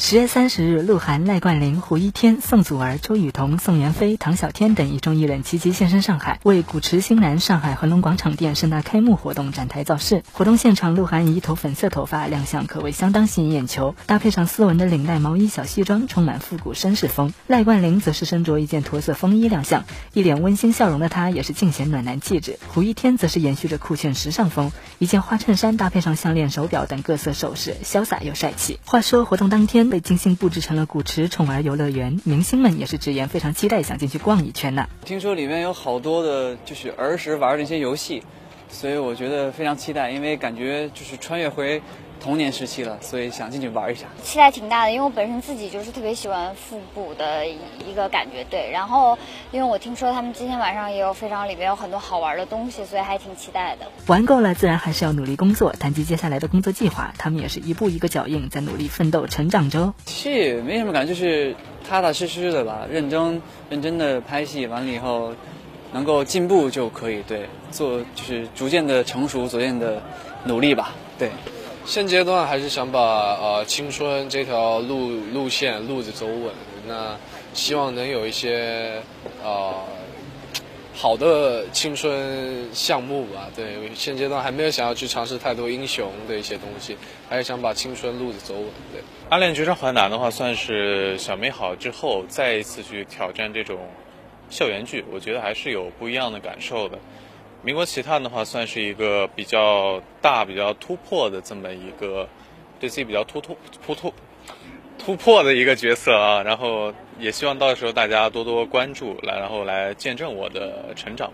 十月三十日，鹿晗、赖冠霖、胡一天、宋祖儿、周雨彤、宋元飞、唐小天等一众艺人齐齐现身上海，为古驰新南上海恒隆广场店盛大开幕活动展台造势。活动现场，鹿晗以一头粉色头发亮相，可谓相当吸引眼球，搭配上斯文的领带毛衣小西装，充满复古绅士风。赖冠霖则是身着一件驼色风衣亮相，一脸温馨笑容的他也是尽显暖男气质。胡一天则是延续着酷炫时尚风，一件花衬衫搭配上项链、手表等各色首饰，潇洒又帅气。话说活动当天。被精心布置成了古驰宠儿游乐园，明星们也是直言非常期待，想进去逛一圈呢。听说里面有好多的，就是儿时玩的一些游戏，所以我觉得非常期待，因为感觉就是穿越回。童年时期了，所以想进去玩一下，期待挺大的。因为我本身自己就是特别喜欢复古的一个感觉，对。然后，因为我听说他们今天晚上也有非常里面有很多好玩的东西，所以还挺期待的。玩够了，自然还是要努力工作。谈及接下来的工作计划，他们也是一步一个脚印，在努力奋斗成长中。戏没什么感觉，就是踏踏实实的吧，认真认真的拍戏，完了以后能够进步就可以。对，做就是逐渐的成熟，逐渐的努力吧。对。现阶段还是想把呃青春这条路路线路子走稳，那希望能有一些呃好的青春项目吧。对，现阶段还没有想要去尝试太多英雄的一些东西，还是想把青春路子走稳。对，《暗恋绝唱淮南》的话，算是小美好之后再一次去挑战这种校园剧，我觉得还是有不一样的感受的。民国奇探的话，算是一个比较大、比较突破的这么一个，对自己比较突突突突突破的一个角色啊。然后也希望到时候大家多多关注，来然后来见证我的成长。